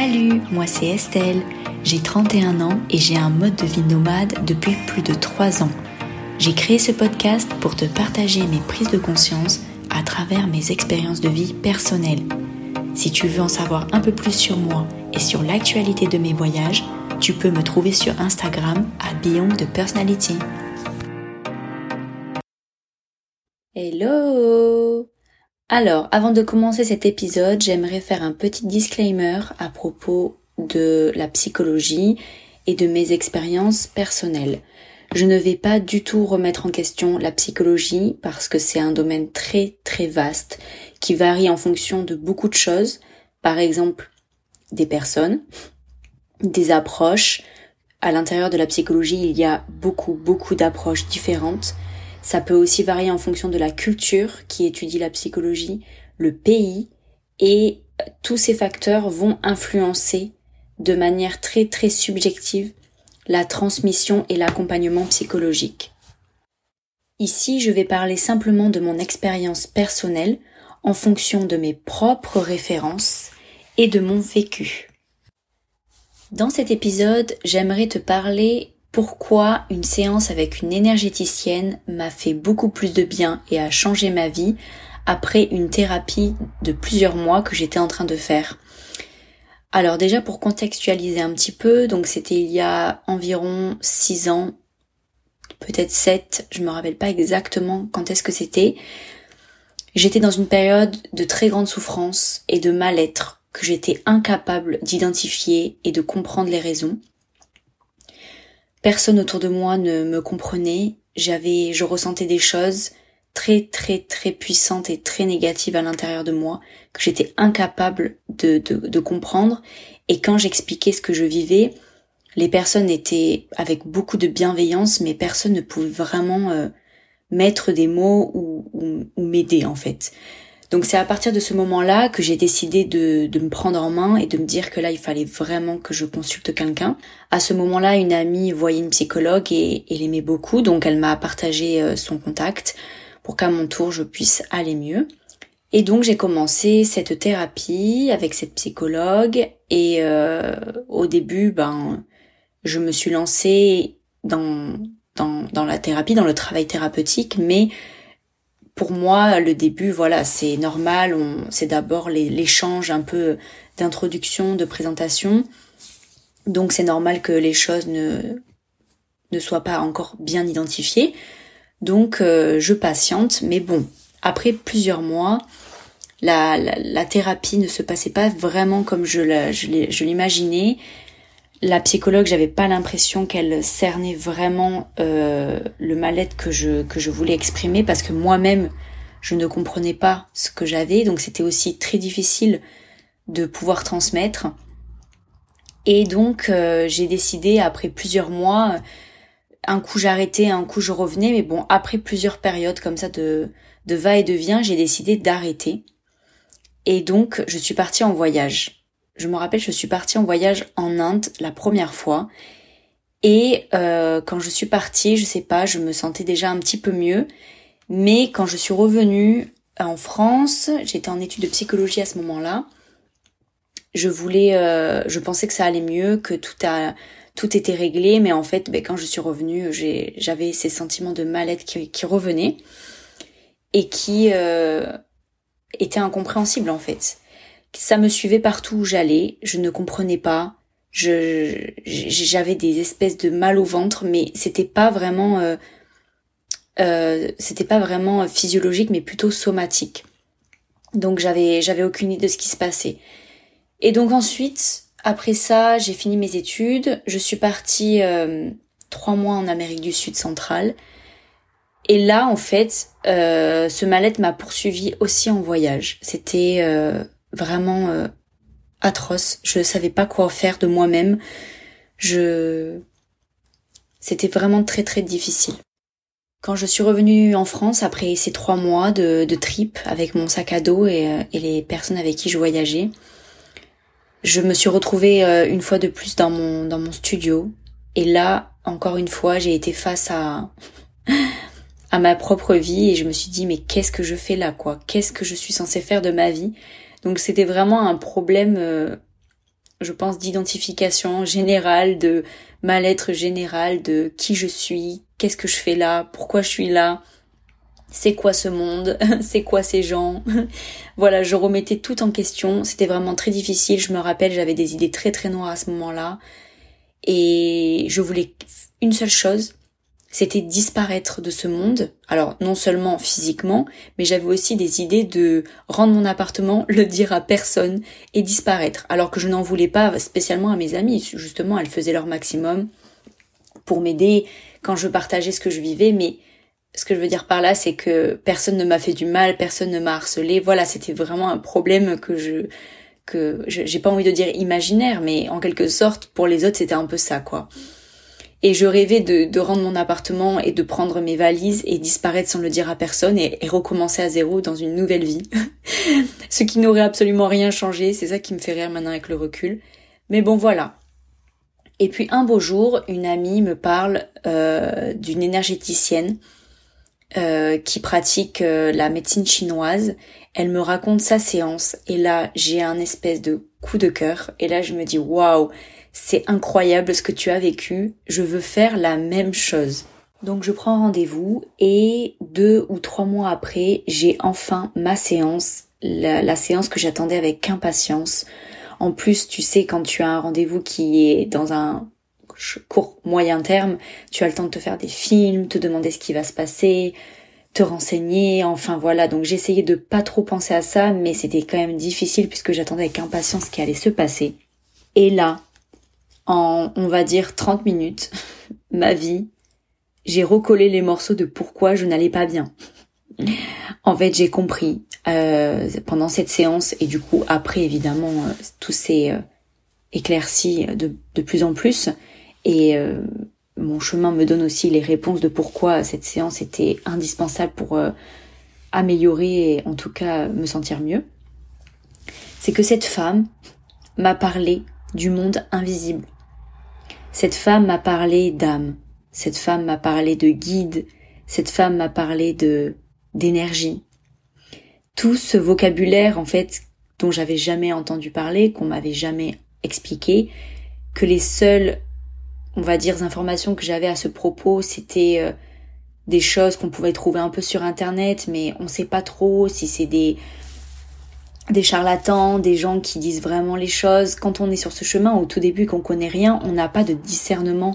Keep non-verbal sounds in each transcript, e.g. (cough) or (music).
Salut, moi c'est Estelle. J'ai 31 ans et j'ai un mode de vie nomade depuis plus de 3 ans. J'ai créé ce podcast pour te partager mes prises de conscience à travers mes expériences de vie personnelles. Si tu veux en savoir un peu plus sur moi et sur l'actualité de mes voyages, tu peux me trouver sur Instagram à Beyond de Personality. Hello Alors, avant de commencer cet épisode, j'aimerais faire un petit disclaimer à propos de la psychologie et de mes expériences personnelles. Je ne vais pas du tout remettre en question la psychologie parce que c'est un domaine très très vaste qui varie en fonction de beaucoup de choses. Par exemple, des personnes, des approches. À l'intérieur de la psychologie, il y a beaucoup beaucoup d'approches différentes ça peut aussi varier en fonction de la culture qui étudie la psychologie, le pays, et tous ces facteurs vont influencer de manière très très subjective la transmission et l'accompagnement psychologique. Ici, je vais parler simplement de mon expérience personnelle en fonction de mes propres références et de mon vécu. Dans cet épisode, j'aimerais te parler pourquoi une séance avec une énergéticienne m'a fait beaucoup plus de bien et a changé ma vie après une thérapie de plusieurs mois que j'étais en train de faire? Alors déjà pour contextualiser un petit peu, donc c'était il y a environ 6 ans, peut-être 7, je me rappelle pas exactement quand est-ce que c'était. J'étais dans une période de très grande souffrance et de mal-être que j'étais incapable d'identifier et de comprendre les raisons. Personne autour de moi ne me comprenait. J'avais, je ressentais des choses très très très puissantes et très négatives à l'intérieur de moi que j'étais incapable de, comprendre. Et quand j'expliquais ce que je vivais, les personnes étaient avec beaucoup de bienveillance, mais personne ne pouvait vraiment euh, mettre des mots ou m'aider en fait. Donc c'est à partir de ce moment-là que j'ai décidé de, de, me prendre en main et de me dire que là il fallait vraiment que je consulte quelqu'un. À ce moment-là, une amie voyait une psychologue et, et l'aimait beaucoup, donc elle m'a partagé euh, son contact pour qu'à mon tour je puisse aller mieux. Et donc j'ai commencé cette thérapie avec cette psychologue et euh, au début, ben, je me suis lancée dans, dans, dans la thérapie, dans le travail thérapeutique, mais pour moi, le début, voilà, c'est normal. c'est d'abord l'échange un peu d'introduction, de présentation. Donc c'est normal que les choses ne ne soient pas encore bien identifiées. Donc euh, je patiente, mais bon, après plusieurs mois, la, la, thérapie ne se passait pas vraiment comme je l'imaginais la psychologue, j'avais pas l'impression qu'elle cernait vraiment euh, le mal-être que je que je voulais exprimer parce que moi-même je ne comprenais pas ce que j'avais, donc c'était aussi très difficile de pouvoir transmettre. Et donc euh, j'ai décidé après plusieurs mois, un coup j'arrêtais, un coup je revenais, mais bon après plusieurs périodes comme ça de de va et de vient, j'ai décidé d'arrêter. Et donc je suis partie en voyage je me rappelle, je suis partie en voyage en Inde la première fois. Et euh, quand je suis partie, je sais pas, je me sentais déjà un petit peu mieux. Mais quand je suis revenue en France, j'étais en études de psychologie à ce moment-là. Je voulais, euh, je pensais que ça allait mieux, que tout a, tout était réglé, mais en fait, ben, quand je suis revenue, j'avais ces sentiments de mal-être qui, revenaient et qui euh, étaient incompréhensibles en fait ça me suivait partout où j'allais, je ne comprenais pas, je j'avais des espèces de mal au ventre, mais c'était pas vraiment euh, euh, c'était pas vraiment physiologique, mais plutôt somatique. Donc j'avais j'avais aucune idée de ce qui se passait. Et donc ensuite, après ça, j'ai fini mes études, je suis partie euh, trois mois en Amérique du Sud centrale. Et là, en fait, euh, ce mal-être m'a poursuivi aussi en voyage. C'était euh, vraiment euh, atroce. Je savais pas quoi faire de moi-même. Je c'était vraiment très très difficile. Quand je suis revenue en France après ces trois mois de, de trip avec mon sac à dos et, euh, et, les personnes avec qui je voyageais, je me suis retrouvée euh, une fois de plus dans mon dans mon studio et là encore une fois j'ai été face à (laughs) à ma propre vie et je me suis dit mais qu'est-ce que je fais là quoi? Qu'est-ce que je suis censée faire de ma vie? Donc c'était vraiment un problème euh, je pense, d'identification générale, de mal-être général, de qui je suis, qu'est-ce que je fais là, pourquoi je suis là, c'est quoi ce monde, (laughs) c'est quoi ces gens. (laughs) voilà, je remettais tout en question, c'était vraiment très difficile, je me rappelle, j'avais des idées très très noires à ce moment-là, et je voulais une seule chose, c'était disparaître de ce monde. Alors non seulement physiquement, mais j'avais aussi des idées de rendre mon appartement, le dire à personne et disparaître. Alors que je n'en voulais pas spécialement à mes amis. Justement, elles faisaient leur maximum pour m'aider quand je partageais ce que je vivais. Mais ce que je veux dire par là, c'est que personne ne m'a fait du mal, personne ne m'a harcelé. Voilà, c'était vraiment un problème que je que j'ai pas envie de dire imaginaire, mais en quelque sorte pour les autres c'était un peu ça quoi. Et je rêvais de, de, rendre mon appartement et de prendre mes valises et disparaître sans le dire à personne et, recommencer à zéro dans une nouvelle vie. (laughs) Ce qui n'aurait absolument rien changé, c'est ça qui me fait rire maintenant avec le recul. Mais bon voilà. Et puis un beau jour, une amie me parle euh, d'une énergéticienne euh, qui pratique euh, la médecine chinoise. Elle me raconte sa séance et là j'ai un espèce de coup de cœur et là je me dis waouh c'est incroyable ce que tu as vécu, je veux faire la même chose. Donc je prends rendez-vous et deux ou trois mois après, j'ai enfin ma séance, la, séance que j'attendais avec impatience. En plus, tu sais, quand tu as un rendez-vous qui est dans un court moyen terme, tu as le temps de te faire des films, te demander ce qui va se passer, te renseigner, enfin voilà. Donc j'essayais de pas trop penser à ça, mais c'était quand même difficile puisque j'attendais avec impatience ce qui allait se passer. Et là, en, on va dire, 30 minutes, (laughs) ma vie, j'ai recollé les morceaux de pourquoi je n'allais pas bien. En fait, j'ai compris euh, pendant cette séance et du coup après évidemment euh, tout s'est euh, éclairci de, de, plus en plus et mon chemin me donne aussi les réponses de pourquoi cette séance était indispensable pour améliorer et en tout cas me sentir mieux. C'est que cette femme m'a parlé du monde invisible. Cette femme m'a parlé d'âme, cette femme m'a parlé de guide, cette femme m'a parlé de d'énergie. Tout ce vocabulaire en fait dont j'avais jamais entendu parler, qu'on m'avait jamais expliqué, que les seules on va dire informations que j'avais à ce propos, c'était euh, des choses qu'on pouvait trouver un peu sur internet, mais on sait pas trop si c'est des des charlatans, des gens qui disent vraiment les choses. Quand on est sur ce chemin au tout début, qu'on connaît rien, on n'a pas de discernement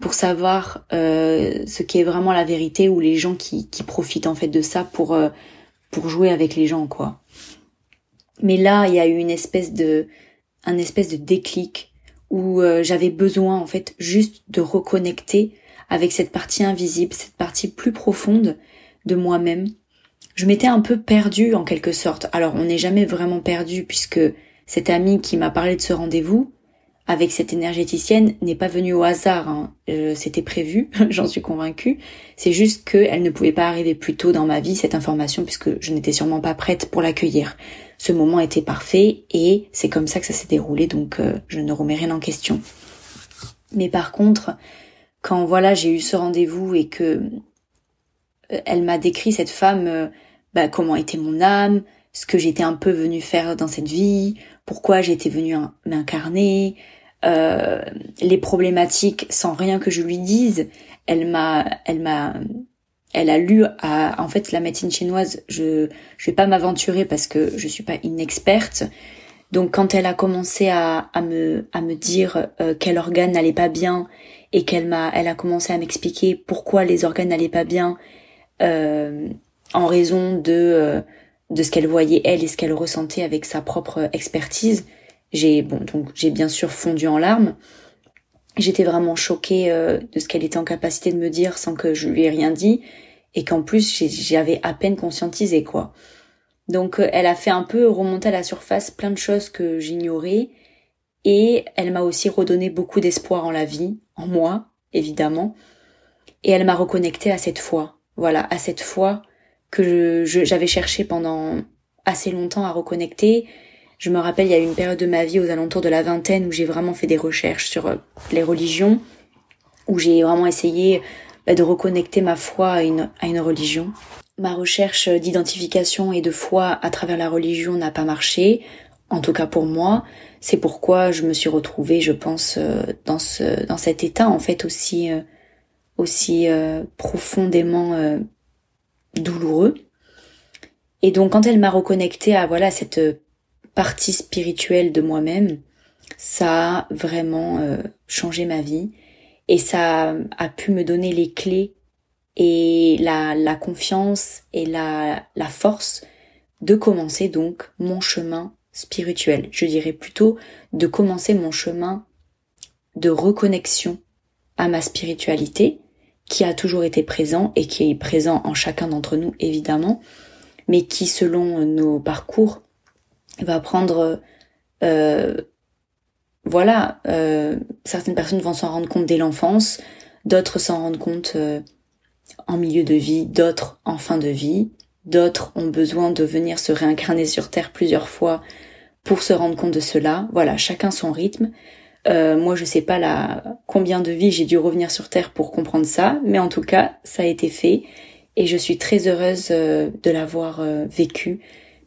pour savoir euh, ce qui est vraiment la vérité ou les gens qui, qui profitent en fait de ça pour euh, pour jouer avec les gens quoi. Mais là, il y a eu une espèce de un espèce de déclic où euh, j'avais besoin en fait juste de reconnecter avec cette partie invisible, cette partie plus profonde de moi-même je m'étais un peu perdue en quelque sorte. Alors on n'est jamais vraiment perdu puisque cette amie qui m'a parlé de ce rendez-vous avec cette énergéticienne n'est pas venue au hasard. Hein. Euh, c'était prévu, (laughs) j'en suis convaincue. C'est juste qu'elle ne pouvait pas arriver plus tôt dans ma vie cette information puisque je n'étais sûrement pas prête pour l'accueillir. Ce moment était parfait et c'est comme ça que ça s'est déroulé donc euh, je ne remets rien en question. Mais par contre, quand voilà j'ai eu ce rendez-vous et que euh, elle m'a décrit cette femme bah, comment était mon âme, ce que j'étais un peu venue faire dans cette vie, pourquoi j'étais venue m'incarner, euh, les problématiques sans rien que je lui dise. Elle m'a, elle m'a, elle a lu à, en fait la médecine chinoise. Je, je vais pas m'aventurer parce que je suis pas une experte. Donc quand elle a commencé à, à me, à me dire euh, quel organe n'allait pas bien et qu'elle m'a, elle a commencé à m'expliquer pourquoi les organes n'allaient pas bien, euh, en raison de euh, de ce qu'elle voyait elle et ce qu'elle ressentait avec sa propre expertise. J'ai bon donc j'ai bien sûr fondu en larmes. J'étais vraiment choquée euh, de ce qu'elle était en capacité de me dire sans que je lui ai rien dit et qu'en plus j'avais à peine conscientisé quoi. Donc euh, elle a fait un peu remonter à la surface plein de choses que j'ignorais et elle m'a aussi redonné beaucoup d'espoir en la vie, en moi évidemment, et elle m'a reconnecté à cette foi. Voilà, à cette foi que j'avais cherché pendant assez longtemps à reconnecter. Je me rappelle, il y a eu une période de ma vie aux alentours de la vingtaine où j'ai vraiment fait des recherches sur euh, les religions, où j'ai vraiment essayé bah, de reconnecter ma foi à une, à une religion. Ma recherche d'identification et de foi à travers la religion n'a pas marché. En tout cas pour moi, c'est pourquoi je me suis retrouvée, je pense, euh, dans ce dans cet état en fait aussi euh, aussi profondément douloureux. Et donc quand elle m'a reconnectée à voilà cette partie spirituelle de moi-même, ça a vraiment changé ma vie et ça a pu me donner les clés et la, la confiance et la, la force de commencer donc mon chemin spirituel. Je dirais plutôt de commencer mon chemin de reconnexion à ma spiritualité qui a toujours été présent et qui est présent en chacun d'entre nous évidemment, mais qui selon nos parcours va prendre euh, voilà, euh, certaines personnes vont s'en rendre compte dès l'enfance, d'autres s'en rendent compte euh, en milieu de vie, d'autres en fin de vie, d'autres ont besoin de venir se réincarner sur Terre plusieurs fois pour se rendre compte de cela. Voilà, chacun son rythme. Moi, je sais pas la combien de vies j'ai dû revenir sur Terre pour comprendre ça, mais en tout cas, ça a été fait et je suis très heureuse de l'avoir vécu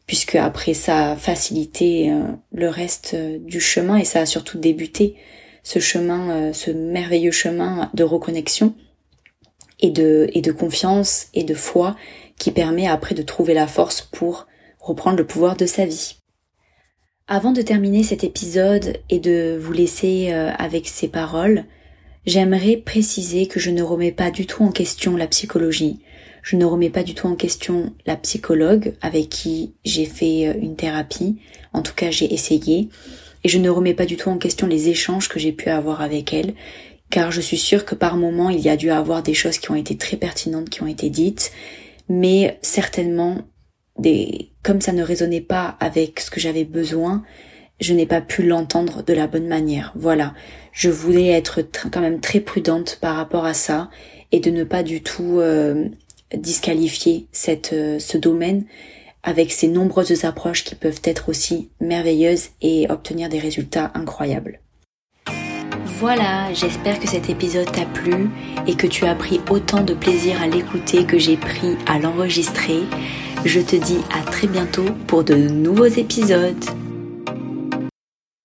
puisque après ça a facilité euh, le reste euh, du chemin et ça a surtout débuté ce chemin, euh, ce merveilleux chemin de reconnexion et de, et de confiance et de foi qui permet après de trouver la force pour reprendre le pouvoir de sa vie. Avant de terminer cet épisode et de vous laisser avec ces paroles, j'aimerais préciser que je ne remets pas du tout en question la psychologie. Je ne remets pas du tout en question la psychologue avec qui j'ai fait euh, une thérapie. En tout cas, j'ai essayé. Et je ne remets pas du tout en question les échanges que j'ai pu avoir avec elle. Car je suis sûre que par moments, il y a dû avoir des choses qui ont été très pertinentes, qui ont été dites. Mais certainement, des, comme ça ne résonnait pas avec ce que j'avais besoin, je n'ai pas pu l'entendre de la bonne manière. Voilà. Je voulais être quand même très prudente par rapport à ça et de ne pas du tout euh, disqualifier cette, euh, ce domaine avec ses nombreuses approches qui peuvent être aussi merveilleuses et obtenir des résultats incroyables. Voilà, j'espère que cet épisode t'a plu et que tu as pris autant de plaisir à l'écouter que j'ai pris à l'enregistrer. Je te dis à très bientôt pour de nouveaux épisodes.